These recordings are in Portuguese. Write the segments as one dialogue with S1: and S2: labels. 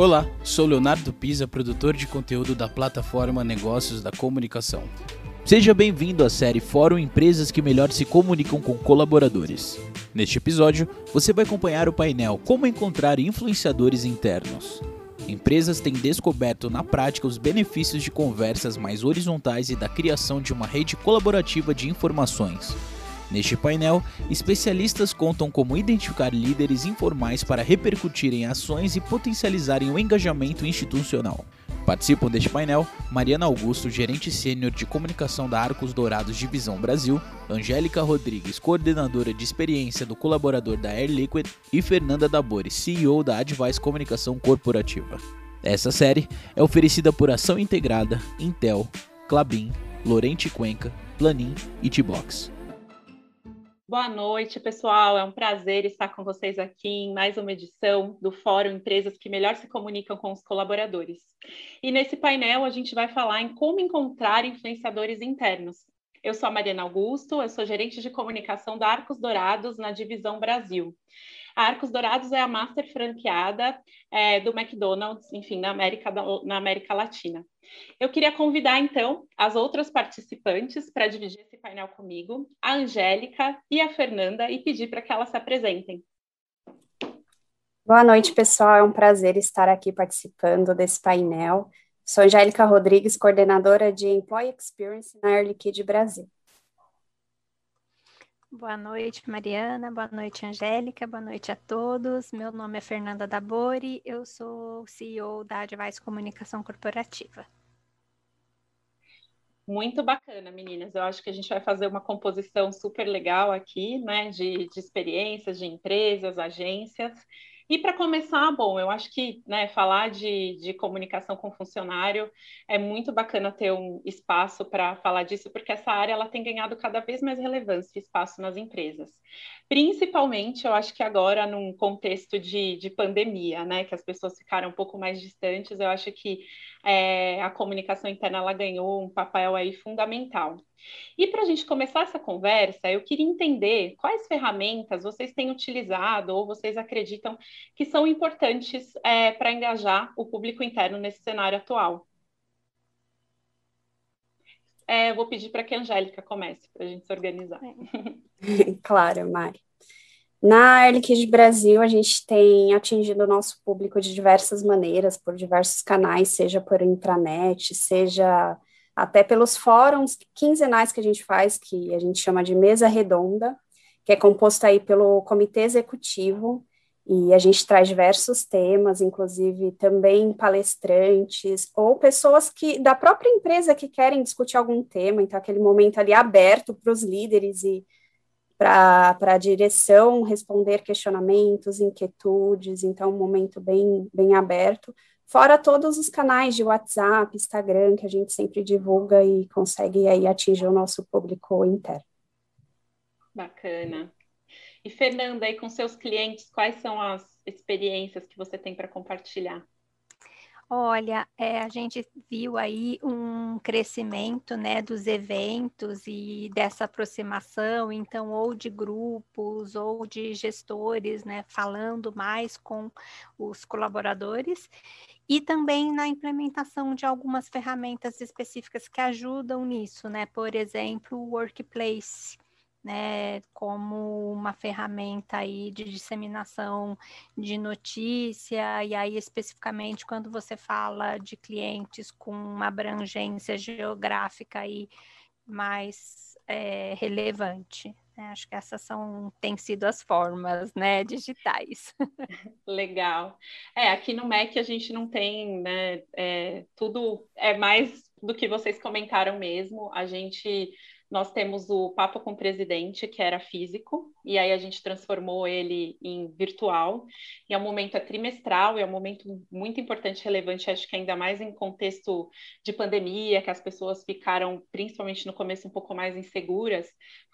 S1: Olá, sou Leonardo Pisa, produtor de conteúdo da plataforma Negócios da Comunicação. Seja bem-vindo à série Fórum Empresas que melhor se comunicam com colaboradores. Neste episódio, você vai acompanhar o painel Como encontrar influenciadores internos. Empresas têm descoberto na prática os benefícios de conversas mais horizontais e da criação de uma rede colaborativa de informações. Neste painel, especialistas contam como identificar líderes informais para repercutirem ações e potencializarem o engajamento institucional. Participam deste painel Mariana Augusto, gerente sênior de comunicação da Arcos Dourados Divisão Brasil, Angélica Rodrigues, coordenadora de experiência do colaborador da Air Liquid e Fernanda Dabori, CEO da Advice Comunicação Corporativa. Essa série é oferecida por Ação Integrada, Intel, Clabin, Lorente Cuenca, Planin e T-Box.
S2: Boa noite, pessoal. É um prazer estar com vocês aqui em mais uma edição do Fórum Empresas que Melhor se Comunicam com os Colaboradores. E nesse painel a gente vai falar em como encontrar influenciadores internos. Eu sou a Mariana Augusto, eu sou gerente de comunicação da Arcos Dourados na Divisão Brasil. A Arcos Dourados é a master franqueada é, do McDonald's, enfim, na América, na América Latina. Eu queria convidar, então, as outras participantes para dividir esse painel comigo, a Angélica e a Fernanda, e pedir para que elas se apresentem.
S3: Boa noite, pessoal. É um prazer estar aqui participando desse painel. Sou Angélica Rodrigues, coordenadora de Employee Experience na Air Liquide Brasil.
S4: Boa noite, Mariana. Boa noite, Angélica. Boa noite a todos. Meu nome é Fernanda Dabori. Eu sou CEO da Advice Comunicação Corporativa.
S2: Muito bacana, meninas. Eu acho que a gente vai fazer uma composição super legal aqui, né, de, de experiências de empresas, agências. E para começar, bom, eu acho que né, falar de, de comunicação com funcionário é muito bacana ter um espaço para falar disso, porque essa área ela tem ganhado cada vez mais relevância e espaço nas empresas. Principalmente, eu acho que agora, num contexto de, de pandemia, né, que as pessoas ficaram um pouco mais distantes, eu acho que é, a comunicação interna ela ganhou um papel aí fundamental. E para a gente começar essa conversa, eu queria entender quais ferramentas vocês têm utilizado ou vocês acreditam que são importantes é, para engajar o público interno nesse cenário atual. É, vou pedir para que a Angélica comece, para a gente se organizar.
S3: claro, Mari. Na Air Liquide Brasil, a gente tem atingido o nosso público de diversas maneiras, por diversos canais, seja por intranet, seja até pelos fóruns quinzenais que a gente faz, que a gente chama de mesa redonda, que é composto aí pelo comitê executivo, e a gente traz diversos temas, inclusive também palestrantes ou pessoas que da própria empresa que querem discutir algum tema, então aquele momento ali aberto para os líderes e para a direção responder questionamentos, inquietudes, então um momento bem, bem aberto. Fora todos os canais de WhatsApp, Instagram, que a gente sempre divulga e consegue aí atingir o nosso público interno.
S2: Bacana. E Fernanda, aí com seus clientes, quais são as experiências que você tem para compartilhar?
S4: Olha, é, a gente viu aí um crescimento, né, dos eventos e dessa aproximação, então, ou de grupos ou de gestores, né, falando mais com os colaboradores, e também na implementação de algumas ferramentas específicas que ajudam nisso, né, por exemplo, o Workplace, né, como uma ferramenta aí de disseminação de notícia, e aí especificamente quando você fala de clientes com uma abrangência geográfica aí mais é, relevante. Né? Acho que essas são, têm sido as formas né, digitais.
S2: Legal. É, aqui no MEC a gente não tem, né, é, tudo é mais do que vocês comentaram mesmo, a gente nós temos o Papo com o Presidente, que era físico, e aí a gente transformou ele em virtual. E é um momento é trimestral, é um momento muito importante, relevante, acho que ainda mais em contexto de pandemia, que as pessoas ficaram, principalmente no começo, um pouco mais inseguras.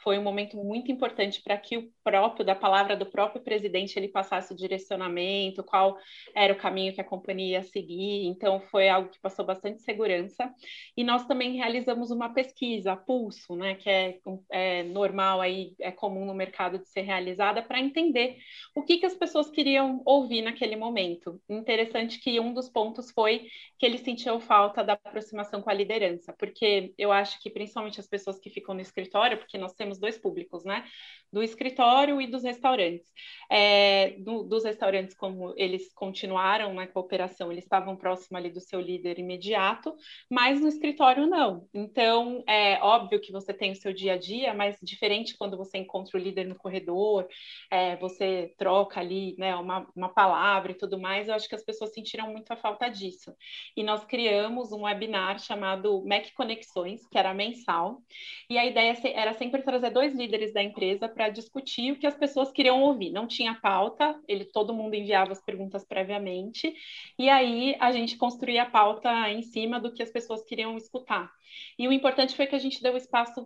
S2: Foi um momento muito importante para que o próprio, da palavra do próprio presidente, ele passasse o direcionamento, qual era o caminho que a companhia ia seguir. Então, foi algo que passou bastante segurança. E nós também realizamos uma pesquisa, pulso, né? Né, que é, é, normal aí, é comum no mercado de ser realizada, para entender o que, que as pessoas queriam ouvir naquele momento. Interessante que um dos pontos foi que ele sentiu falta da aproximação com a liderança, porque eu acho que principalmente as pessoas que ficam no escritório, porque nós temos dois públicos, né, do escritório e dos restaurantes. É, do, dos restaurantes, como eles continuaram na cooperação, eles estavam próximos ali do seu líder imediato, mas no escritório não. Então, é óbvio que você tem o seu dia a dia, mas diferente quando você encontra o líder no corredor, é, você troca ali né, uma, uma palavra e tudo mais, eu acho que as pessoas sentiram muito a falta disso. E nós criamos um webinar chamado Mac Conexões, que era mensal, e a ideia era sempre trazer dois líderes da empresa para discutir o que as pessoas queriam ouvir. Não tinha pauta, ele todo mundo enviava as perguntas previamente, e aí a gente construía a pauta em cima do que as pessoas queriam escutar. E o importante foi que a gente deu espaço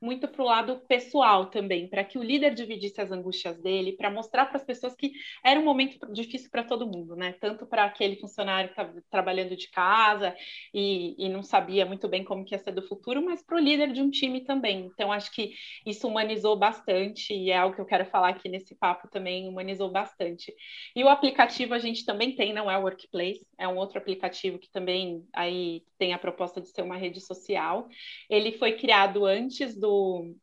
S2: muito para o lado pessoal também, para que o líder dividisse as angústias dele, para mostrar para as pessoas que era um momento difícil para todo mundo, né? Tanto para aquele funcionário que estava trabalhando de casa e, e, não sabia muito bem como que ia ser do futuro, mas para o líder de um time também. Então, acho que isso humanizou bastante e é algo que eu quero falar aqui nesse papo também, humanizou bastante. E o aplicativo a gente também tem, não é o Workplace, é um outro aplicativo que também aí tem a proposta de ser uma rede social. Ele foi criado antes do do,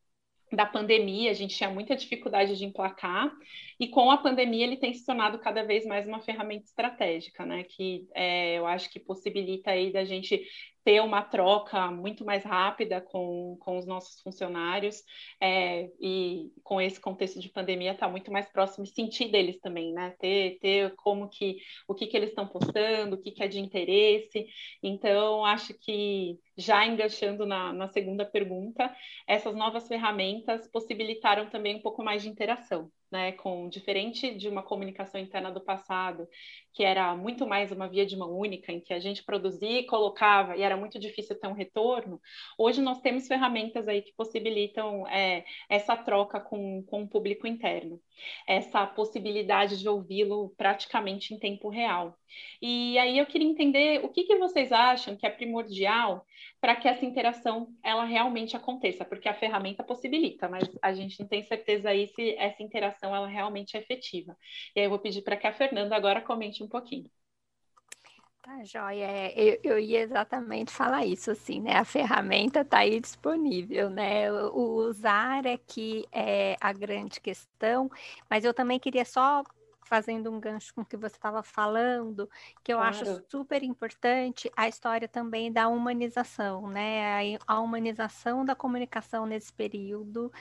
S2: da pandemia, a gente tinha muita dificuldade de emplacar, e com a pandemia ele tem se tornado cada vez mais uma ferramenta estratégica, né? Que é, eu acho que possibilita aí da gente ter uma troca muito mais rápida com, com os nossos funcionários é, e com esse contexto de pandemia estar tá muito mais próximo e sentir deles também, né? Ter, ter como que o que, que eles estão postando, o que, que é de interesse. Então, acho que já enganchando na, na segunda pergunta, essas novas ferramentas possibilitaram também um pouco mais de interação né, com diferente de uma comunicação interna do passado, que era muito mais uma via de mão única, em que a gente produzia e colocava, e era muito difícil ter um retorno, hoje nós temos ferramentas aí que possibilitam é, essa troca com, com o público interno, essa possibilidade de ouvi-lo praticamente em tempo real. E aí eu queria entender o que, que vocês acham que é primordial para que essa interação ela realmente aconteça, porque a ferramenta possibilita, mas a gente não tem certeza aí se essa interação ela realmente é efetiva. E aí eu vou pedir para que a Fernanda agora comente um pouquinho.
S4: Tá, joia. É, eu, eu ia exatamente falar isso, assim, né? A ferramenta está aí disponível, né? O usar é que é a grande questão, mas eu também queria só fazendo um gancho com o que você estava falando, que eu claro. acho super importante a história também da humanização, né? A humanização da comunicação nesse período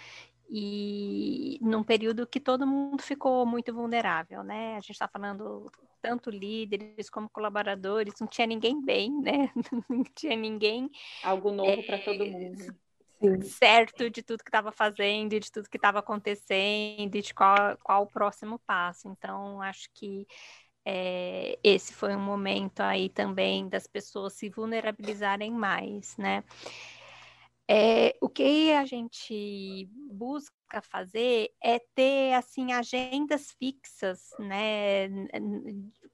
S4: e num período que todo mundo ficou muito vulnerável, né? A gente está falando tanto líderes como colaboradores, não tinha ninguém bem, né? Não tinha ninguém.
S2: Algo novo é, para todo mundo
S4: certo de tudo que estava fazendo, de tudo que estava acontecendo, de qual, qual o próximo passo. Então, acho que é, esse foi um momento aí também das pessoas se vulnerabilizarem mais, né? É, o que a gente busca fazer é ter assim agendas fixas, né,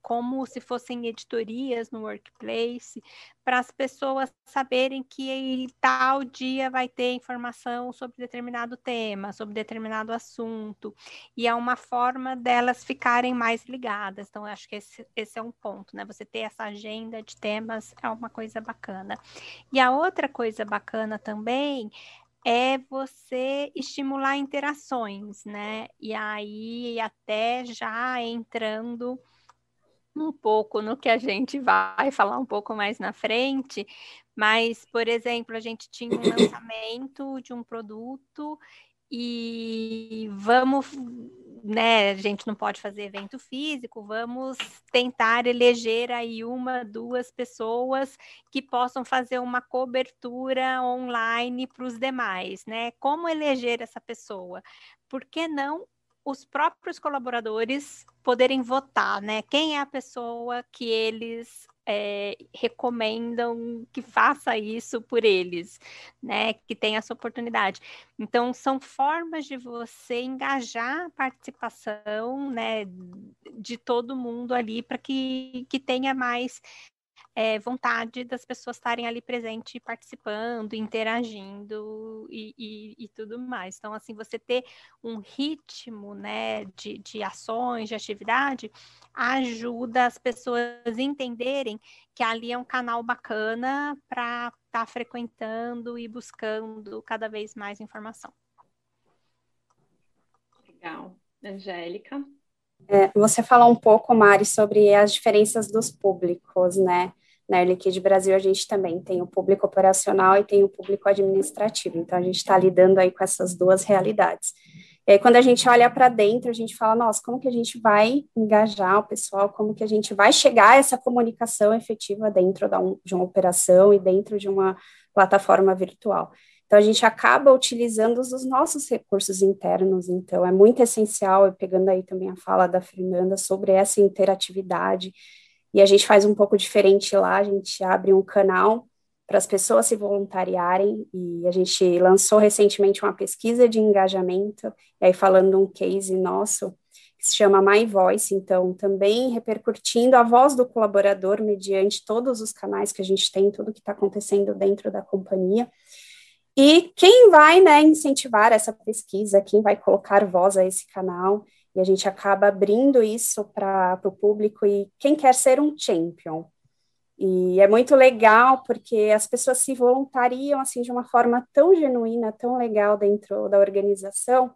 S4: como se fossem editorias no workplace, para as pessoas saberem que tal dia vai ter informação sobre determinado tema, sobre determinado assunto, e é uma forma delas ficarem mais ligadas. Então, acho que esse, esse é um ponto, né? Você ter essa agenda de temas é uma coisa bacana. E a outra coisa bacana também é você estimular interações, né? E aí, até já entrando um pouco no que a gente vai falar um pouco mais na frente, mas, por exemplo, a gente tinha um lançamento de um produto e vamos, né, a gente não pode fazer evento físico, vamos tentar eleger aí uma, duas pessoas que possam fazer uma cobertura online para os demais, né? Como eleger essa pessoa? Por que não os próprios colaboradores poderem votar, né? Quem é a pessoa que eles é, recomendam que faça isso por eles, né? Que tenha essa oportunidade. Então, são formas de você engajar a participação, né? De todo mundo ali para que, que tenha mais é, vontade das pessoas estarem ali presentes, participando, interagindo e, e, e, tudo mais. Então, assim, você ter um ritmo né, de, de ações, de atividade, ajuda as pessoas entenderem que ali é um canal bacana para estar tá frequentando e buscando cada vez mais informação.
S2: Legal. Angélica?
S3: É, você falou um pouco, Mari, sobre as diferenças dos públicos, né? Na Air Liquide Brasil, a gente também tem o público operacional e tem o público administrativo. Então, a gente está lidando aí com essas duas realidades. E aí, quando a gente olha para dentro, a gente fala, nossa, como que a gente vai engajar o pessoal, como que a gente vai chegar a essa comunicação efetiva dentro de uma operação e dentro de uma plataforma virtual. Então, a gente acaba utilizando os nossos recursos internos, então é muito essencial, pegando aí também a fala da Fernanda sobre essa interatividade, e a gente faz um pouco diferente lá, a gente abre um canal para as pessoas se voluntariarem, e a gente lançou recentemente uma pesquisa de engajamento, e aí falando um case nosso, que se chama My Voice, então também repercutindo a voz do colaborador mediante todos os canais que a gente tem, tudo que está acontecendo dentro da companhia, e quem vai né, incentivar essa pesquisa, quem vai colocar voz a esse canal, e a gente acaba abrindo isso para o público e quem quer ser um champion. E é muito legal porque as pessoas se voluntariam assim de uma forma tão genuína, tão legal dentro da organização.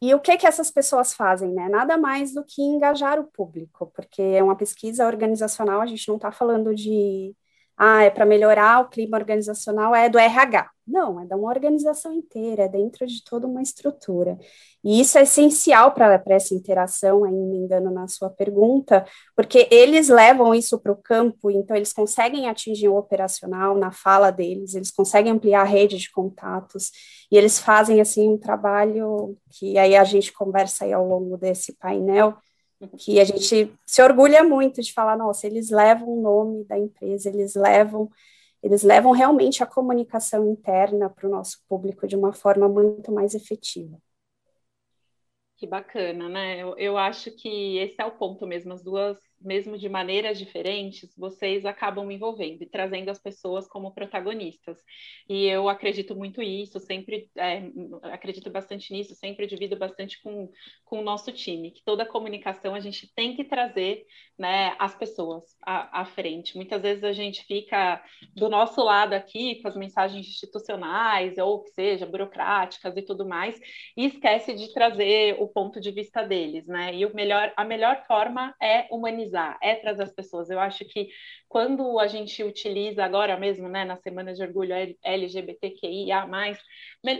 S3: E o que que essas pessoas fazem, né? Nada mais do que engajar o público, porque é uma pesquisa organizacional, a gente não está falando de ah, é para melhorar o clima organizacional, é do RH. Não, é da uma organização inteira, é dentro de toda uma estrutura. E isso é essencial para essa interação, aí engano na sua pergunta, porque eles levam isso para o campo, então eles conseguem atingir o operacional na fala deles, eles conseguem ampliar a rede de contatos, e eles fazem, assim, um trabalho que aí a gente conversa aí ao longo desse painel, que a gente se orgulha muito de falar, nossa, eles levam o nome da empresa, eles levam, eles levam realmente a comunicação interna para o nosso público de uma forma muito mais efetiva.
S2: Que bacana, né? Eu, eu acho que esse é o ponto mesmo, as duas mesmo de maneiras diferentes, vocês acabam envolvendo e trazendo as pessoas como protagonistas. E eu acredito muito nisso, sempre é, acredito bastante nisso, sempre divido bastante com, com o nosso time, que toda comunicação a gente tem que trazer né, as pessoas à, à frente. Muitas vezes a gente fica do nosso lado aqui com as mensagens institucionais, ou que seja, burocráticas e tudo mais, e esquece de trazer o ponto de vista deles, né? E o melhor, a melhor forma é humanizar é trazer as pessoas. Eu acho que quando a gente utiliza agora mesmo, né, na Semana de Orgulho LGBTQIA+,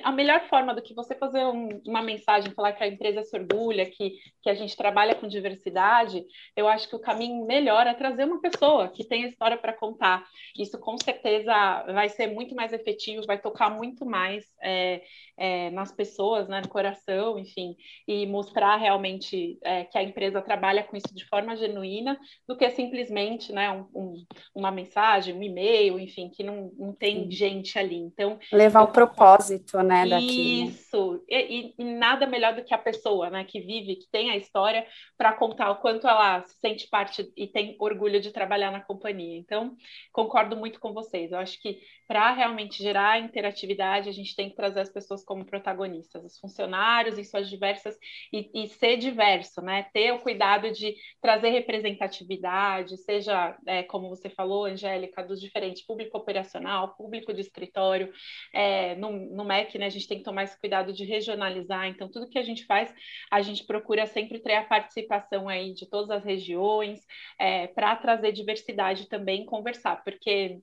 S2: a melhor forma do que você fazer um, uma mensagem, falar que a empresa se orgulha, que, que a gente trabalha com diversidade, eu acho que o caminho melhor é trazer uma pessoa que tem história para contar. Isso com certeza vai ser muito mais efetivo, vai tocar muito mais é, é, nas pessoas, né, no coração, enfim, e mostrar realmente é, que a empresa trabalha com isso de forma genuína, do que simplesmente né, um, um, uma mensagem, um e-mail, enfim, que não, não tem Sim. gente ali. Então
S3: levar o propósito, né, daqui.
S2: Isso. E, e, nada melhor do que a pessoa, né, que vive, que tem a história para contar o quanto ela se sente parte e tem orgulho de trabalhar na companhia. Então concordo muito com vocês. Eu acho que para realmente gerar interatividade, a gente tem que trazer as pessoas como protagonistas, os funcionários em suas diversas e, e ser diverso, né? Ter o cuidado de trazer representatividade, seja é, como você falou, Angélica, dos diferentes público operacional, público de escritório. É, no, no MEC, né, a gente tem que tomar esse cuidado de regionalizar. Então, tudo que a gente faz, a gente procura sempre ter a participação aí de todas as regiões é, para trazer diversidade também, conversar, porque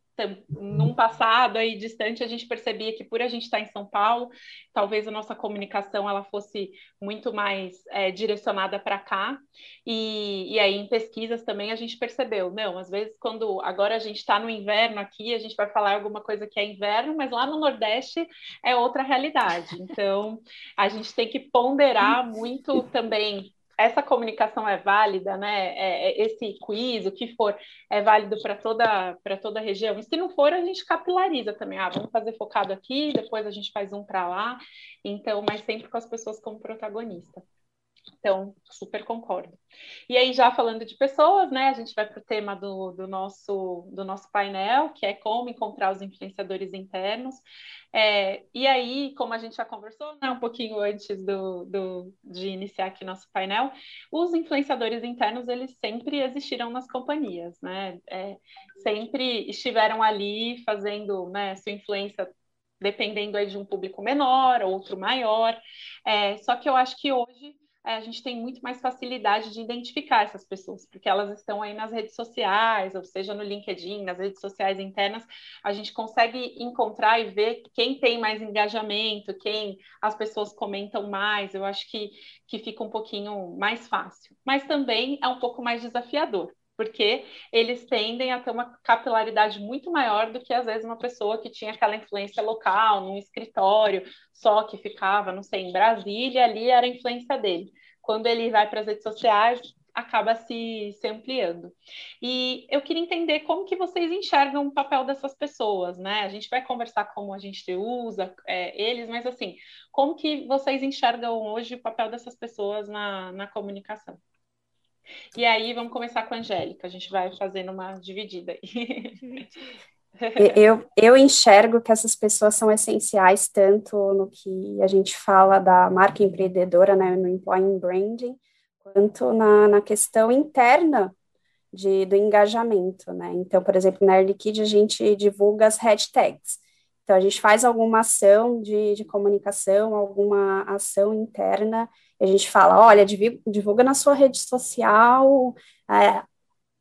S2: num passado aí distante a gente percebia que por a gente estar em São Paulo, talvez a nossa comunicação ela fosse muito mais é, direcionada para cá. E, e aí em pesquisas também a gente percebeu, não, às vezes quando agora a gente está no inverno aqui, a gente vai falar alguma coisa que é inverno, mas lá no Nordeste é outra realidade, então a gente tem que ponderar muito também essa comunicação é válida, né? É, é, esse quiz, o que for, é válido para toda, para toda a região. E se não for, a gente capilariza também. Ah, vamos fazer focado aqui, depois a gente faz um para lá. Então, mas sempre com as pessoas como protagonista. Então, super concordo. E aí, já falando de pessoas, né, a gente vai para o tema do, do, nosso, do nosso painel, que é como encontrar os influenciadores internos. É, e aí, como a gente já conversou né, um pouquinho antes do, do, de iniciar aqui nosso painel, os influenciadores internos, eles sempre existiram nas companhias, né? É, sempre estiveram ali fazendo né, sua influência dependendo aí de um público menor, outro maior. É, só que eu acho que hoje a gente tem muito mais facilidade de identificar essas pessoas, porque elas estão aí nas redes sociais, ou seja, no LinkedIn, nas redes sociais internas, a gente consegue encontrar e ver quem tem mais engajamento, quem as pessoas comentam mais. Eu acho que, que fica um pouquinho mais fácil, mas também é um pouco mais desafiador porque eles tendem a ter uma capilaridade muito maior do que às vezes uma pessoa que tinha aquela influência local, num escritório só que ficava, não sei, em Brasília, ali era a influência dele. Quando ele vai para as redes sociais, acaba se, se ampliando. E eu queria entender como que vocês enxergam o papel dessas pessoas, né? A gente vai conversar como a gente usa é, eles, mas assim, como que vocês enxergam hoje o papel dessas pessoas na, na comunicação? E aí vamos começar com a Angélica, a gente vai fazendo uma dividida aí.
S3: Eu, eu enxergo que essas pessoas são essenciais tanto no que a gente fala da marca empreendedora, né, no employee branding, quanto na, na questão interna de, do engajamento, né? Então, por exemplo, na Early Kid a gente divulga as hashtags. Então, a gente faz alguma ação de, de comunicação, alguma ação interna a gente fala, olha, divulga na sua rede social, é,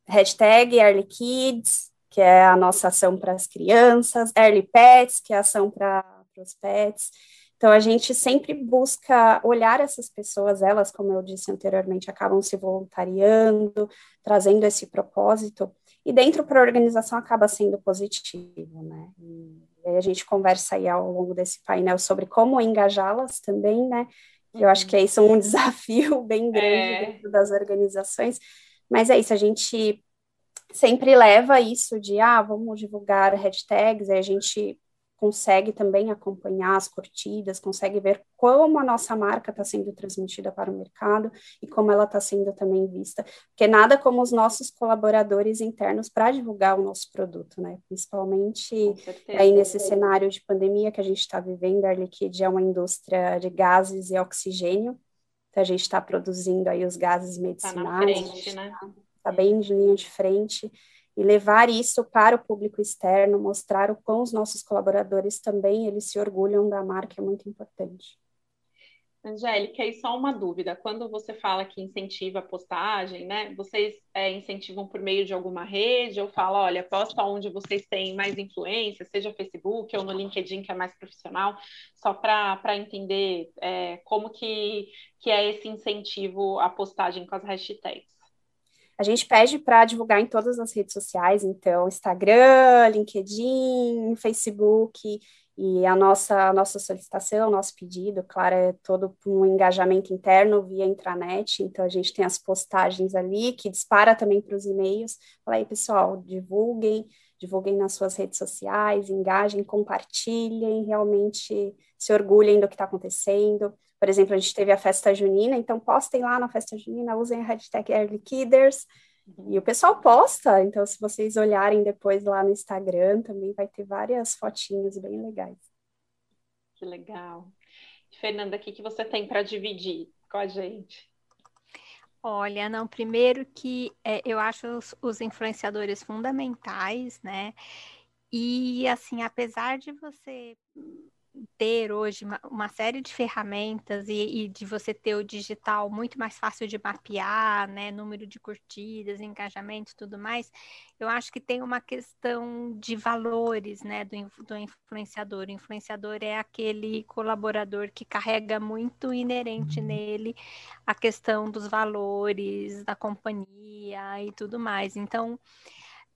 S3: hashtag Early Kids, que é a nossa ação para as crianças, Early Pets, que é a ação para os pets. Então, a gente sempre busca olhar essas pessoas, elas, como eu disse anteriormente, acabam se voluntariando, trazendo esse propósito, e dentro para a organização acaba sendo positivo, né? E a gente conversa aí ao longo desse painel sobre como engajá-las também, né? Eu acho que é isso um desafio bem grande é. dentro das organizações. Mas é isso, a gente sempre leva isso de, ah, vamos divulgar hashtags, aí a gente consegue também acompanhar as curtidas, consegue ver como a nossa marca está sendo transmitida para o mercado e como ela está sendo também vista, porque nada como os nossos colaboradores internos para divulgar o nosso produto, né? Principalmente aí nesse cenário de pandemia que a gente está vivendo, a Liquid é uma indústria de gases e oxigênio, então a gente está produzindo aí os gases medicinais, está
S2: né?
S3: Tá bem de linha de frente, e levar isso para o público externo, mostrar o quão os nossos colaboradores também eles se orgulham da marca é muito importante.
S2: Angélica, e só uma dúvida, quando você fala que incentiva a postagem, né, vocês é, incentivam por meio de alguma rede ou fala, olha, posta onde vocês têm mais influência, seja Facebook ou no LinkedIn, que é mais profissional, só para entender é, como que, que é esse incentivo à postagem com as hashtags?
S3: A gente pede para divulgar em todas as redes sociais, então Instagram, LinkedIn, Facebook, e a nossa, a nossa solicitação, nosso pedido, claro, é todo um engajamento interno via intranet, então a gente tem as postagens ali, que dispara também para os e-mails. Fala aí, pessoal, divulguem, divulguem nas suas redes sociais, engajem, compartilhem, realmente se orgulhem do que está acontecendo. Por exemplo, a gente teve a festa junina, então postem lá na festa junina, usem a hashtag Early Kidders, e o pessoal posta, então se vocês olharem depois lá no Instagram, também vai ter várias fotinhas bem legais.
S2: Que legal. Fernanda, o que, que você tem para dividir com a gente?
S4: Olha, não, primeiro que é, eu acho os, os influenciadores fundamentais, né? E assim, apesar de você ter hoje uma, uma série de ferramentas e, e, de você ter o digital muito mais fácil de mapear, né, número de curtidas, engajamento, tudo mais, eu acho que tem uma questão de valores, né, do, do influenciador. O influenciador é aquele colaborador que carrega muito inerente nele a questão dos valores da companhia e tudo mais. Então,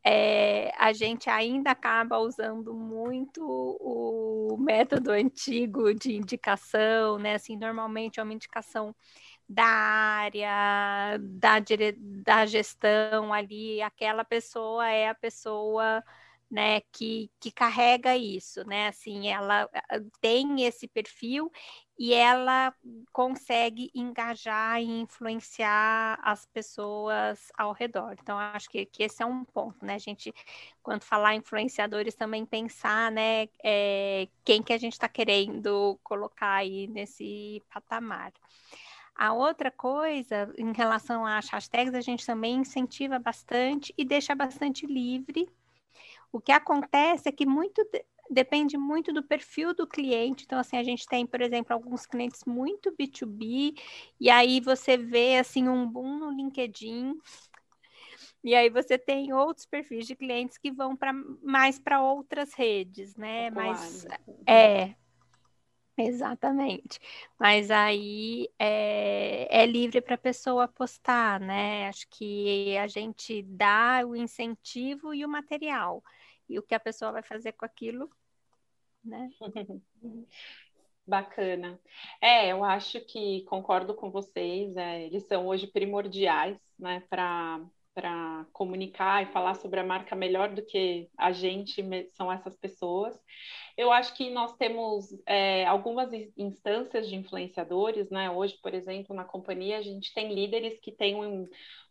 S4: é, a gente ainda acaba usando muito o método antigo de indicação, né? Assim, normalmente é uma indicação da área, da, dire... da gestão ali, aquela pessoa é a pessoa né, que, que carrega isso, né? Assim, ela tem esse perfil e ela consegue engajar e influenciar as pessoas ao redor. Então, acho que, que esse é um ponto, né? A gente, quando falar influenciadores, também pensar, né, é, quem que a gente está querendo colocar aí nesse patamar. A outra coisa, em relação às hashtags, a gente também incentiva bastante e deixa bastante livre. O que acontece é que muito depende muito do perfil do cliente. Então, assim, a gente tem, por exemplo, alguns clientes muito B2B, e aí você vê assim um boom no LinkedIn. E aí você tem outros perfis de clientes que vão para mais para outras redes, né? Mas é, Exatamente. Mas aí é, é livre para a pessoa postar, né? Acho que a gente dá o incentivo e o material. E o que a pessoa vai fazer com aquilo, né?
S2: Bacana. É, eu acho que concordo com vocês, é, eles são hoje primordiais, né, para para comunicar e falar sobre a marca melhor do que a gente são essas pessoas. Eu acho que nós temos é, algumas instâncias de influenciadores, né? Hoje, por exemplo, na companhia, a gente tem líderes que têm um,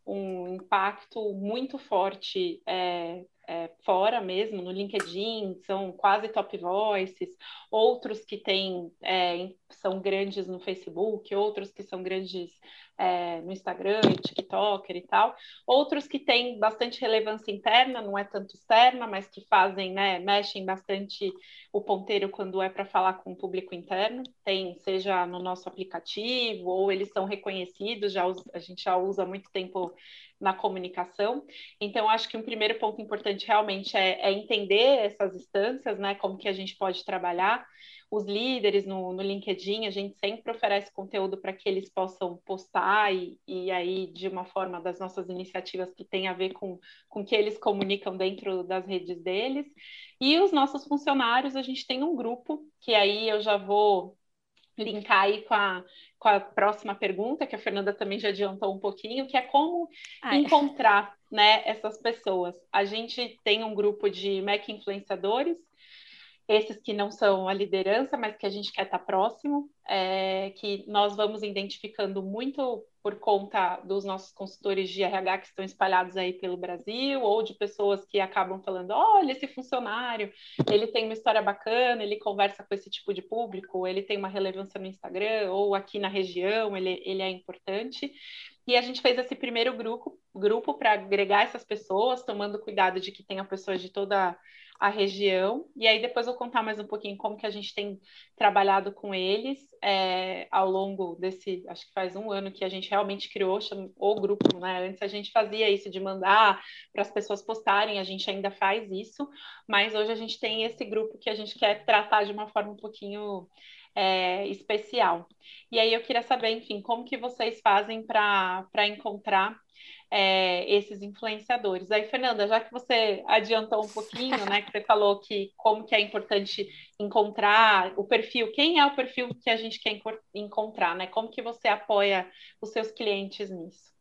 S2: um impacto muito forte é, é, fora mesmo, no LinkedIn, são quase top voices, outros que têm, é, são grandes no Facebook, outros que são grandes é, no Instagram, TikToker e tal. Outros que têm bastante relevância interna, não é tanto externa, mas que fazem, né, mexem bastante o ponteiro quando é para falar com o público interno. Tem, seja no nosso aplicativo, ou eles são reconhecidos, já a gente já usa muito tempo na comunicação. Então, acho que um primeiro ponto importante realmente é, é entender essas instâncias, né? Como que a gente pode trabalhar os líderes no, no LinkedIn, a gente sempre oferece conteúdo para que eles possam postar e, e aí de uma forma das nossas iniciativas que tem a ver com com que eles comunicam dentro das redes deles. E os nossos funcionários, a gente tem um grupo que aí eu já vou linkar aí com a, com a próxima pergunta, que a Fernanda também já adiantou um pouquinho, que é como Ai. encontrar né, essas pessoas. A gente tem um grupo de Mac influenciadores, esses que não são a liderança, mas que a gente quer estar próximo, é, que nós vamos identificando muito por conta dos nossos consultores de RH que estão espalhados aí pelo Brasil, ou de pessoas que acabam falando: olha, esse funcionário, ele tem uma história bacana, ele conversa com esse tipo de público, ele tem uma relevância no Instagram, ou aqui na região, ele, ele é importante. E a gente fez esse primeiro grupo grupo para agregar essas pessoas, tomando cuidado de que tenha pessoas de toda a região. E aí depois eu vou contar mais um pouquinho como que a gente tem trabalhado com eles é, ao longo desse, acho que faz um ano que a gente realmente criou o grupo, né? Antes a gente fazia isso de mandar para as pessoas postarem, a gente ainda faz isso, mas hoje a gente tem esse grupo que a gente quer tratar de uma forma um pouquinho é, especial. E aí eu queria saber, enfim, como que vocês fazem para encontrar é, esses influenciadores. Aí, Fernanda, já que você adiantou um pouquinho, né, que você falou que como que é importante encontrar o perfil, quem é o perfil que a gente quer encontrar, né? Como que você apoia os seus clientes nisso?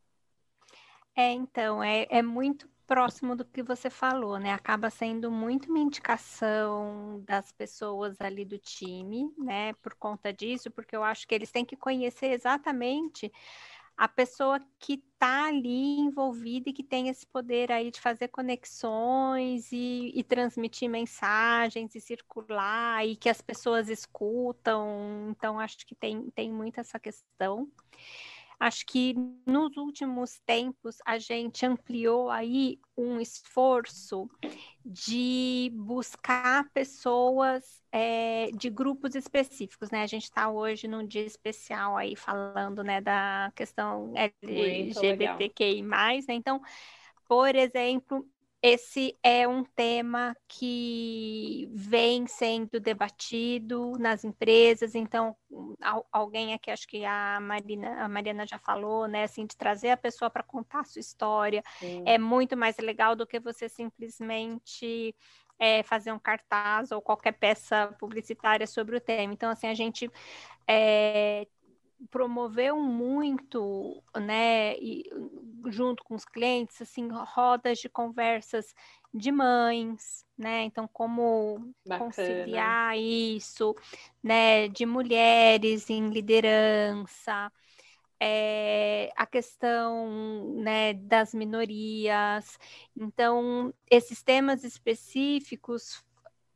S4: É, então, é, é muito próximo do que você falou, né? Acaba sendo muito uma indicação das pessoas ali do time, né? Por conta disso, porque eu acho que eles têm que conhecer exatamente a pessoa que está ali envolvida e que tem esse poder aí de fazer conexões e, e, transmitir mensagens e circular e que as pessoas escutam. Então, acho que tem, tem muito essa questão. Acho que nos últimos tempos a gente ampliou aí um esforço de buscar pessoas é, de grupos específicos, né? A gente está hoje num dia especial aí falando, né, da questão LGBTQI+, né? Então, por exemplo, esse é um tema que vem sendo debatido nas empresas, então alguém aqui, acho que a Marina, a Mariana já falou, né, assim, de trazer a pessoa para contar a sua história, Sim. é muito mais legal do que você simplesmente é, fazer um cartaz ou qualquer peça publicitária sobre o tema. Então, assim, a gente é, promoveu muito, né, e, junto com os clientes, assim, rodas de conversas de mães, né? Então, como Bacana. conciliar isso, né, de mulheres em liderança, é, a questão né, das minorias. Então, esses temas específicos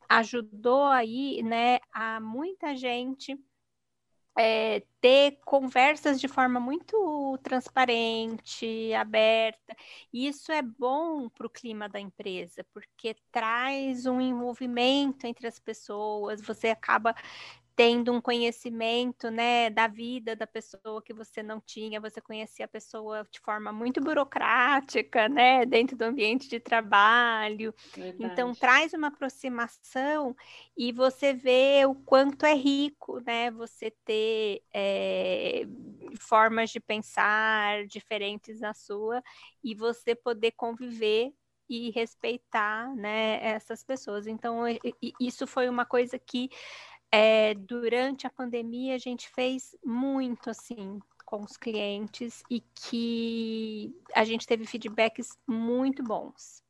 S4: ajudou aí, né, a muita gente é, ter conversas de forma muito transparente, aberta. E isso é bom para o clima da empresa, porque traz um envolvimento entre as pessoas, você acaba tendo um conhecimento, né, da vida da pessoa que você não tinha, você conhecia a pessoa de forma muito burocrática, né, dentro do ambiente de trabalho. Então, Verdade. Então traz uma aproximação e você vê o quanto é rico, né, você ter é, formas de pensar diferentes na sua e você poder conviver e respeitar, né, essas pessoas. Então, isso foi uma coisa que é, durante a pandemia a gente fez muito assim com os clientes e que a gente teve feedbacks muito bons,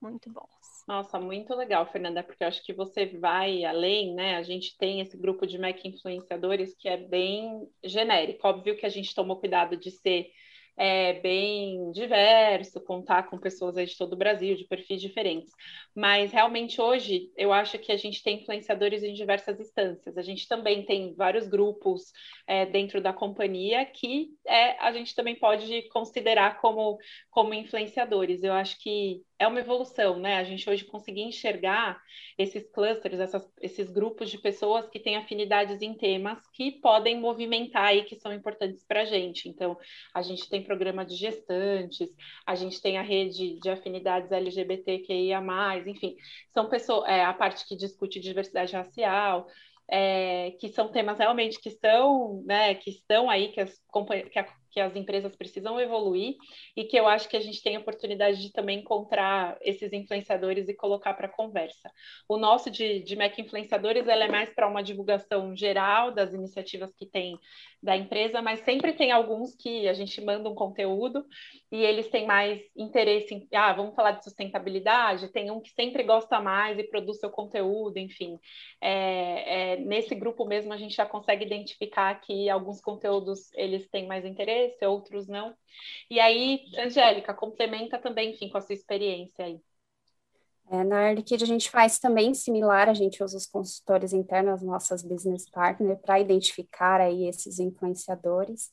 S4: muito bons.
S2: Nossa, muito legal, Fernanda, porque eu acho que você vai além, né? A gente tem esse grupo de Mac influenciadores que é bem genérico. Óbvio que a gente tomou cuidado de ser é, bem diverso, contar com pessoas de todo o Brasil, de perfis diferentes. Mas realmente hoje eu acho que a gente tem influenciadores em diversas instâncias. A gente também tem vários grupos é, dentro da companhia que é, a gente também pode considerar como, como influenciadores. Eu acho que é uma evolução, né? A gente hoje conseguir enxergar esses clusters, essas, esses grupos de pessoas que têm afinidades em temas que podem movimentar e que são importantes para a gente. Então, a gente tem programa de gestantes, a gente tem a rede de afinidades LGBTQIA+, enfim, são pessoas, é, a parte que discute diversidade racial, é, que são temas realmente que estão, né, que estão aí, que as, que a que as empresas precisam evoluir e que eu acho que a gente tem a oportunidade de também encontrar esses influenciadores e colocar para conversa. O nosso de, de Mac Influenciadores ela é mais para uma divulgação geral das iniciativas que tem da empresa, mas sempre tem alguns que a gente manda um conteúdo e eles têm mais interesse em, ah, vamos falar de sustentabilidade, tem um que sempre gosta mais e produz seu conteúdo, enfim. É, é, nesse grupo mesmo a gente já consegue identificar que alguns conteúdos eles têm mais interesse, outros não. E aí, Angélica, complementa também, enfim, com a sua experiência aí.
S3: É, na Arliquid a gente faz também similar, a gente usa os consultores internos, nossas business partners, para identificar aí esses influenciadores.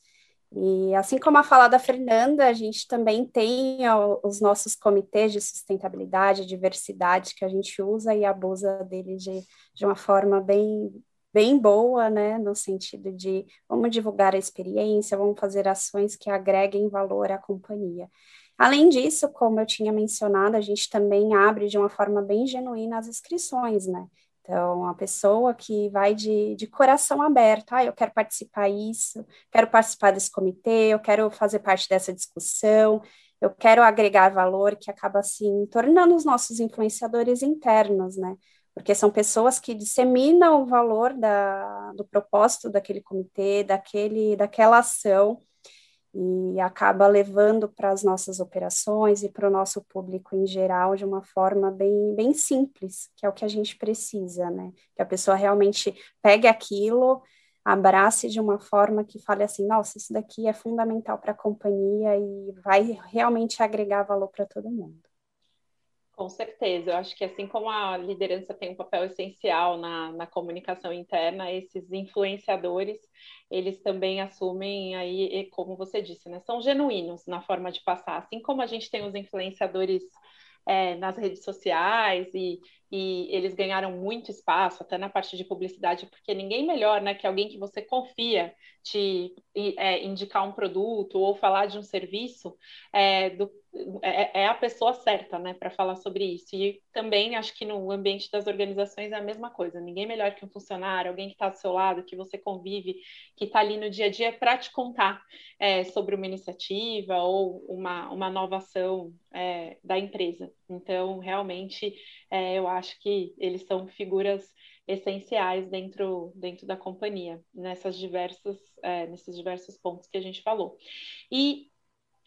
S3: E assim como a fala da Fernanda, a gente também tem os nossos comitês de sustentabilidade, diversidade, que a gente usa e abusa dele de, de uma forma bem, bem boa, né, no sentido de vamos divulgar a experiência, vamos fazer ações que agreguem valor à companhia. Além disso, como eu tinha mencionado, a gente também abre de uma forma bem genuína as inscrições, né? Então, a pessoa que vai de, de coração aberto, ah, eu quero participar disso, quero participar desse comitê, eu quero fazer parte dessa discussão, eu quero agregar valor, que acaba assim tornando os nossos influenciadores internos, né? Porque são pessoas que disseminam o valor da, do propósito daquele comitê, daquele, daquela ação, e acaba levando para as nossas operações e para o nosso público em geral de uma forma bem, bem simples, que é o que a gente precisa, né? Que a pessoa realmente pegue aquilo, abrace de uma forma que fale assim, nossa, isso daqui é fundamental para a companhia e vai realmente agregar valor para todo mundo.
S2: Com certeza, eu acho que assim como a liderança tem um papel essencial na, na comunicação interna, esses influenciadores, eles também assumem aí, como você disse, né, são genuínos na forma de passar, assim como a gente tem os influenciadores é, nas redes sociais e, e eles ganharam muito espaço, até na parte de publicidade, porque ninguém melhor né, que alguém que você confia te é, indicar um produto ou falar de um serviço é, do, é, é, a pessoa certa, né, para falar sobre isso. E também acho que no ambiente das organizações é a mesma coisa. Ninguém melhor que um funcionário, alguém que está do seu lado, que você convive, que está ali no dia a dia para te contar é, sobre uma iniciativa ou uma, uma nova ação é, da empresa. Então, realmente, é, eu acho que eles são figuras essenciais dentro, dentro da companhia, nessas diversas, é, nesses diversos pontos que a gente falou. E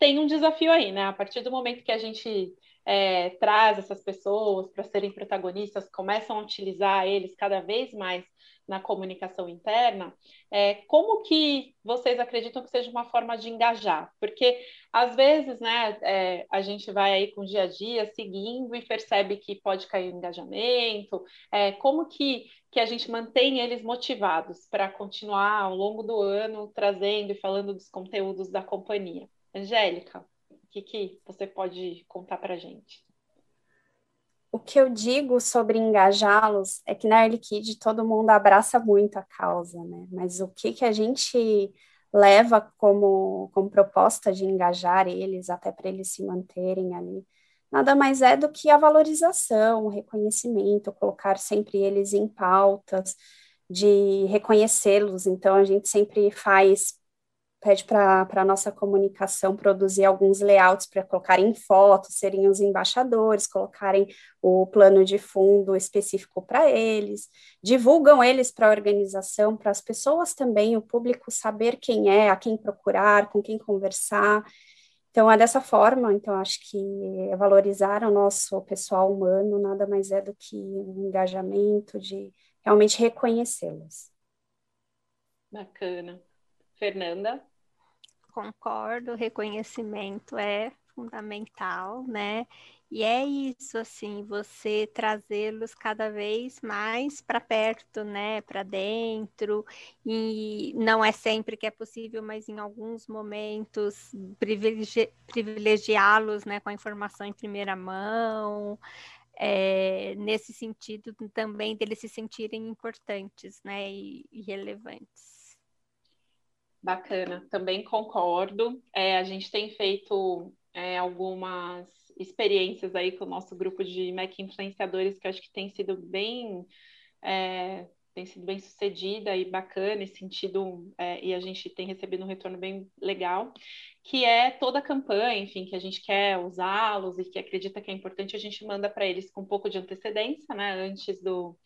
S2: tem um desafio aí, né? A partir do momento que a gente é, traz essas pessoas para serem protagonistas, começam a utilizar eles cada vez mais na comunicação interna, é, como que vocês acreditam que seja uma forma de engajar? Porque às vezes, né, é, a gente vai aí com o dia a dia seguindo e percebe que pode cair o engajamento. É, como que, que a gente mantém eles motivados para continuar ao longo do ano trazendo e falando dos conteúdos da companhia? Angélica, o que, que você pode contar para a gente?
S3: o que eu digo sobre engajá-los é que na Early Kid todo mundo abraça muito a causa, né? Mas o que, que a gente leva como, como proposta de engajar eles, até para eles se manterem ali, nada mais é do que a valorização, o reconhecimento, colocar sempre eles em pautas, de reconhecê-los. Então, a gente sempre faz pede para a nossa comunicação produzir alguns layouts para colocarem fotos, serem os embaixadores, colocarem o plano de fundo específico para eles, divulgam eles para a organização, para as pessoas também, o público saber quem é, a quem procurar, com quem conversar. Então, é dessa forma, então, acho que valorizar o nosso pessoal humano nada mais é do que um engajamento de realmente reconhecê-los.
S2: Bacana. Fernanda?
S4: Concordo, reconhecimento é fundamental, né? E é isso, assim, você trazê-los cada vez mais para perto, né, para dentro, e não é sempre que é possível, mas em alguns momentos privilegi privilegiá-los, né, com a informação em primeira mão, é, nesse sentido também deles se sentirem importantes, né, e, e relevantes.
S2: Bacana, também concordo. É, a gente tem feito é, algumas experiências aí com o nosso grupo de Mac influenciadores que acho que tem sido bem é, tem sido bem sucedida e bacana esse sentido é, e a gente tem recebido um retorno bem legal que é toda a campanha, enfim, que a gente quer usá-los e que acredita que é importante, a gente manda para eles com um pouco de antecedência, né, antes do,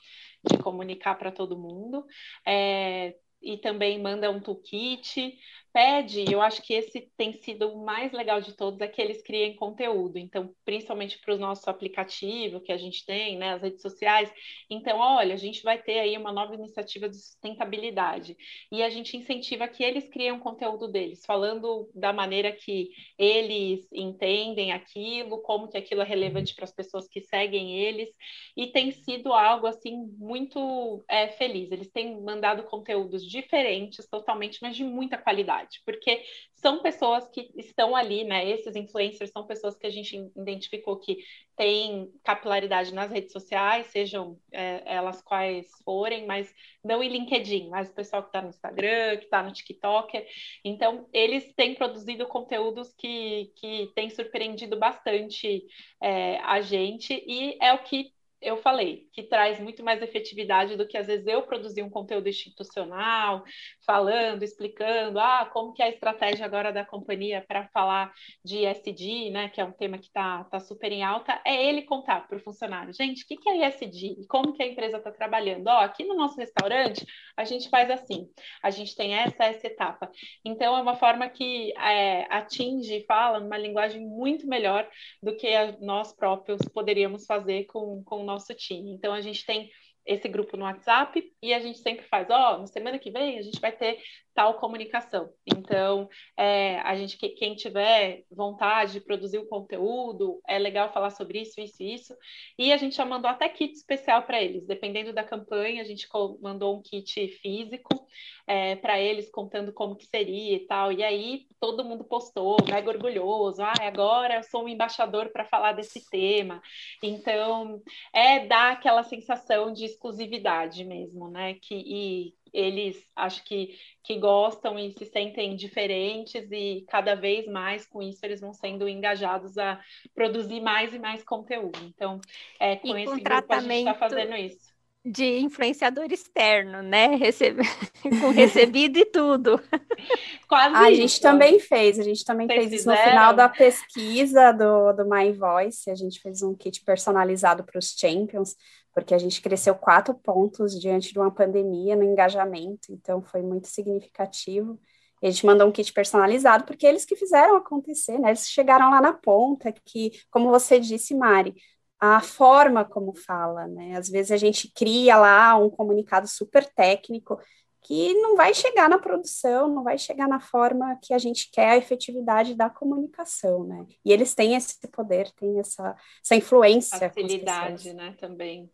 S2: de comunicar para todo mundo. É, e também manda um toolkit pede, eu acho que esse tem sido o mais legal de todos, é que eles criem conteúdo. Então, principalmente para o nosso aplicativo que a gente tem, né, as redes sociais. Então, olha, a gente vai ter aí uma nova iniciativa de sustentabilidade. E a gente incentiva que eles criem o conteúdo deles, falando da maneira que eles entendem aquilo, como que aquilo é relevante para as pessoas que seguem eles. E tem sido algo, assim, muito é, feliz. Eles têm mandado conteúdos diferentes, totalmente, mas de muita qualidade verdade, porque são pessoas que estão ali, né? Esses influencers são pessoas que a gente identificou que têm capilaridade nas redes sociais, sejam é, elas quais forem, mas não em LinkedIn, mas o pessoal que está no Instagram, que está no TikTok. Então, eles têm produzido conteúdos que, que têm surpreendido bastante é, a gente, e é o que eu falei, que traz muito mais efetividade do que às vezes eu produzir um conteúdo institucional, falando, explicando, ah, como que é a estratégia agora da companhia para falar de ESG, né, que é um tema que está tá super em alta, é ele contar para o funcionário, gente, o que, que é ESG e como que a empresa está trabalhando? Ó, aqui no nosso restaurante, a gente faz assim, a gente tem essa, essa etapa. Então, é uma forma que é, atinge e fala numa linguagem muito melhor do que nós próprios poderíamos fazer com, com o nosso time. Então, a gente tem esse grupo no WhatsApp e a gente sempre faz, ó, oh, na semana que vem a gente vai ter tal comunicação. Então, é, a gente, quem tiver vontade de produzir o conteúdo, é legal falar sobre isso, isso isso. E a gente já mandou até kit especial para eles. Dependendo da campanha, a gente mandou um kit físico é, para eles, contando como que seria e tal. E aí, todo mundo postou, mega orgulhoso. Ah, agora eu sou um embaixador para falar desse tema. Então, é dar aquela sensação de exclusividade mesmo, né? Que, e eles acho que, que gostam e se sentem diferentes e cada vez mais com isso eles vão sendo engajados a produzir mais e mais conteúdo. Então, é, com, com esse grupo a gente está fazendo isso
S4: de influenciador externo, né? Recebe... com recebido e tudo.
S3: Quase a isso. gente também fez, a gente também Vocês fez isso no final da pesquisa do, do My Voice, a gente fez um kit personalizado para os Champions, porque a gente cresceu quatro pontos diante de uma pandemia no engajamento, então foi muito significativo. A gente mandou um kit personalizado, porque eles que fizeram acontecer, né? Eles chegaram lá na ponta, que, como você disse, Mari, a forma como fala, né? Às vezes a gente cria lá um comunicado super técnico que não vai chegar na produção, não vai chegar na forma que a gente quer a efetividade da comunicação, né? E eles têm esse poder, têm essa, essa influência.
S2: Facilidade, né, também.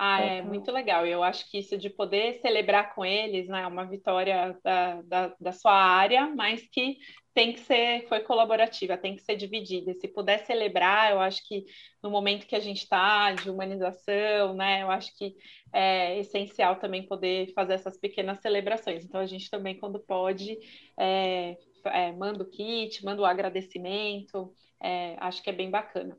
S2: Ah, é muito legal. Eu acho que isso de poder celebrar com eles, né, é uma vitória da, da, da sua área, mas que tem que ser, foi colaborativa, tem que ser dividida. Se puder celebrar, eu acho que no momento que a gente está de humanização, né, eu acho que é essencial também poder fazer essas pequenas celebrações. Então, a gente também, quando pode, é, é, manda o kit, manda o agradecimento, é, acho que é bem bacana.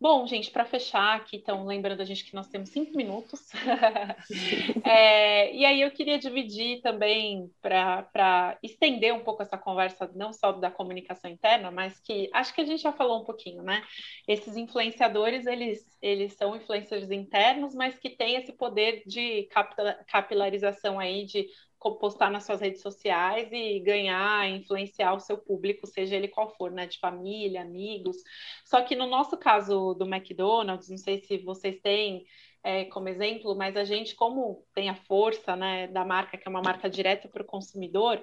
S2: Bom, gente, para fechar aqui, então, lembrando a gente que nós temos cinco minutos. é, e aí eu queria dividir também para estender um pouco essa conversa, não só da comunicação interna, mas que acho que a gente já falou um pouquinho, né? Esses influenciadores, eles, eles são influencers internos, mas que têm esse poder de capilarização aí, de postar nas suas redes sociais e ganhar, influenciar o seu público, seja ele qual for, né, de família, amigos. Só que no nosso caso do McDonald's, não sei se vocês têm é, como exemplo, mas a gente, como tem a força né, da marca, que é uma marca direta para o consumidor,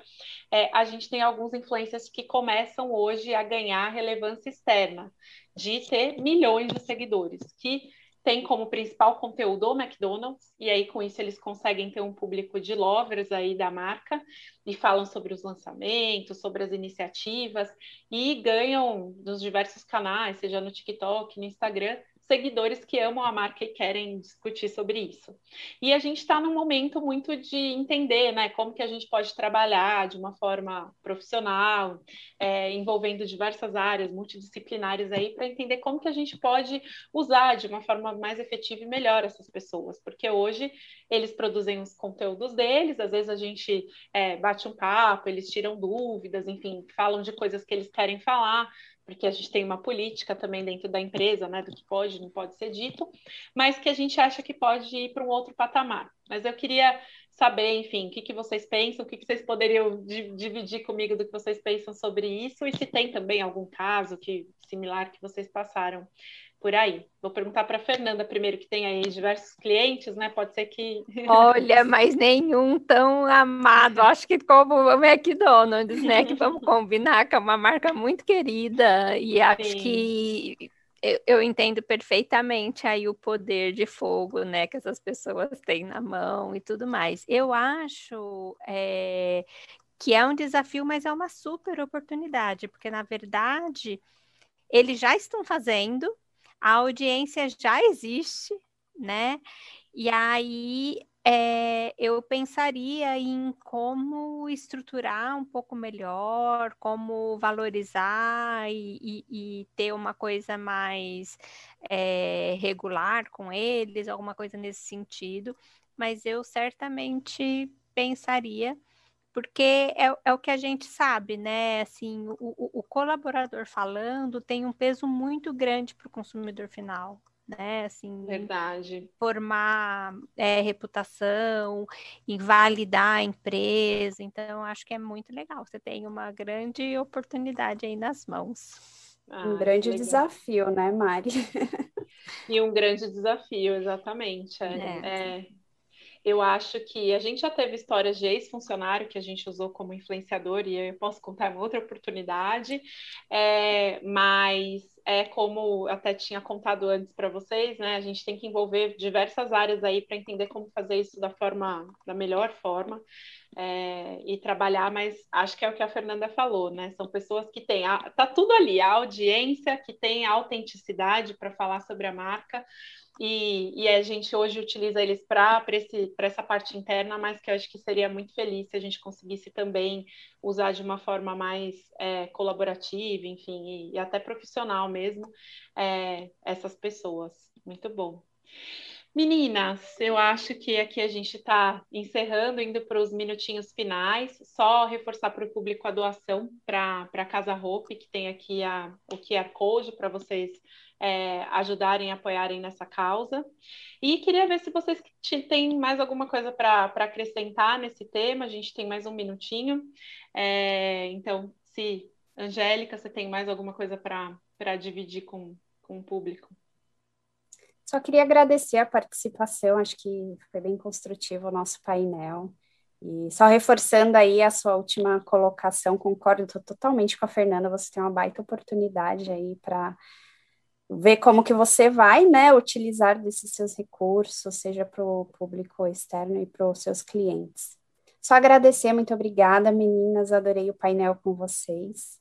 S2: é, a gente tem alguns influencers que começam hoje a ganhar relevância externa, de ter milhões de seguidores, que tem como principal conteúdo o McDonald's, e aí com isso eles conseguem ter um público de lovers aí da marca, e falam sobre os lançamentos, sobre as iniciativas, e ganham nos diversos canais, seja no TikTok, no Instagram, seguidores que amam a marca e querem discutir sobre isso. E a gente está num momento muito de entender, né, como que a gente pode trabalhar de uma forma profissional, é, envolvendo diversas áreas multidisciplinares aí, para entender como que a gente pode usar de uma forma mais efetiva e melhor essas pessoas, porque hoje eles produzem os conteúdos deles, às vezes a gente é, bate um papo, eles tiram dúvidas, enfim, falam de coisas que eles querem falar, porque a gente tem uma política também dentro da empresa, né, do que pode não pode ser dito, mas que a gente acha que pode ir para um outro patamar. Mas eu queria saber, enfim, o que, que vocês pensam, o que, que vocês poderiam dividir comigo do que vocês pensam sobre isso, e se tem também algum caso que similar que vocês passaram por aí. Vou perguntar para a Fernanda primeiro, que tem aí diversos clientes, né? Pode ser que.
S4: Olha, mas nenhum tão amado. Acho que como o McDonald's, né? Que vamos combinar, que é uma marca muito querida, e acho Sim. que eu, eu, entendo perfeitamente aí o poder de fogo, né, que essas pessoas têm na mão e tudo mais. Eu acho é, que é um desafio, mas é uma super oportunidade, porque na verdade eles já estão fazendo, a audiência já existe, né? E aí é, eu pensaria em como estruturar um pouco melhor, como valorizar e, e, e ter uma coisa mais é, regular com eles, alguma coisa nesse sentido. Mas eu certamente pensaria porque é, é, o que a gente sabe, né? Assim, o, o colaborador falando tem um peso muito grande para o consumidor final, né? Assim,
S2: verdade.
S4: Formar é, reputação, invalidar a empresa. Então, acho que é muito legal. Você tem uma grande oportunidade aí nas mãos.
S3: Ah, um grande desafio, né, Mari?
S2: e um grande desafio, exatamente. É, é. é eu acho que a gente já teve histórias de ex-funcionário que a gente usou como influenciador, e eu posso contar uma outra oportunidade, é, mas é como até tinha contado antes para vocês, né? A gente tem que envolver diversas áreas aí para entender como fazer isso da forma, da melhor forma. É, e trabalhar, mas acho que é o que a Fernanda falou, né? São pessoas que têm, a, tá tudo ali, a audiência que tem a autenticidade para falar sobre a marca, e, e a gente hoje utiliza eles para essa parte interna, mas que eu acho que seria muito feliz se a gente conseguisse também usar de uma forma mais é, colaborativa, enfim, e, e, até profissional mesmo, é, essas pessoas. Muito bom. Meninas, eu acho que aqui a gente está encerrando, indo para os minutinhos finais. Só reforçar para o público a doação para a Casa Hope, que tem aqui a, o QR Code para vocês é, ajudarem, apoiarem nessa causa. E queria ver se vocês têm mais alguma coisa para acrescentar nesse tema. A gente tem mais um minutinho. É, então, se Angélica, você tem mais alguma coisa para dividir com, com o público?
S3: Só queria agradecer a participação, acho que foi bem construtivo o nosso painel. E só reforçando aí a sua última colocação, concordo totalmente com a Fernanda, você tem uma baita oportunidade aí para ver como que você vai, né, utilizar desses seus recursos, seja para o público externo e para os seus clientes. Só agradecer, muito obrigada, meninas, adorei o painel com vocês.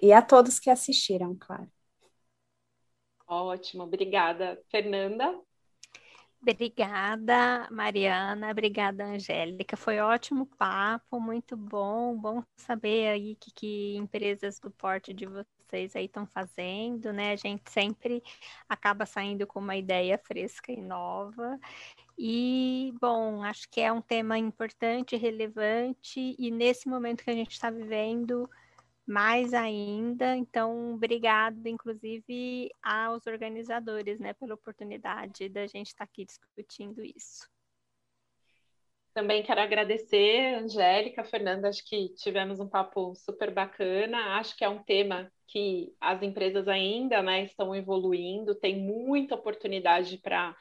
S3: E a todos que assistiram, claro.
S2: Ótimo, obrigada. Fernanda?
S4: Obrigada, Mariana. Obrigada, Angélica. Foi ótimo papo, muito bom. Bom saber aí que, que empresas do porte de vocês aí estão fazendo, né? A gente sempre acaba saindo com uma ideia fresca e nova. E, bom, acho que é um tema importante, relevante, e nesse momento que a gente está vivendo, mais ainda. Então, obrigado, inclusive, aos organizadores, né, pela oportunidade da gente estar aqui discutindo isso.
S2: Também quero agradecer, Angélica, Fernanda, acho que tivemos um papo super bacana. Acho que é um tema que as empresas ainda né, estão evoluindo, tem muita oportunidade para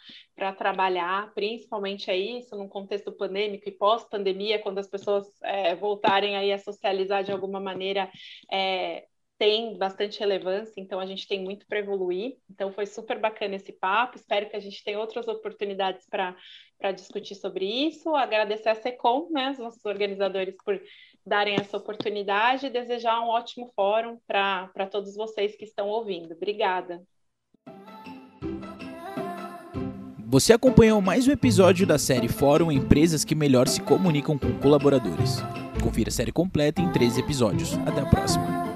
S2: trabalhar, principalmente aí, isso num contexto pandêmico e pós-pandemia, quando as pessoas é, voltarem aí a socializar de alguma maneira, é, tem bastante relevância, então a gente tem muito para evoluir. Então foi super bacana esse papo. Espero que a gente tenha outras oportunidades para discutir sobre isso. Agradecer a SECOM, né, os nossos organizadores, por darem essa oportunidade e desejar um ótimo fórum para todos vocês que estão ouvindo. Obrigada.
S1: Você acompanhou mais um episódio da série Fórum Empresas que melhor se comunicam com colaboradores. Confira a série completa em 13 episódios. Até a próxima.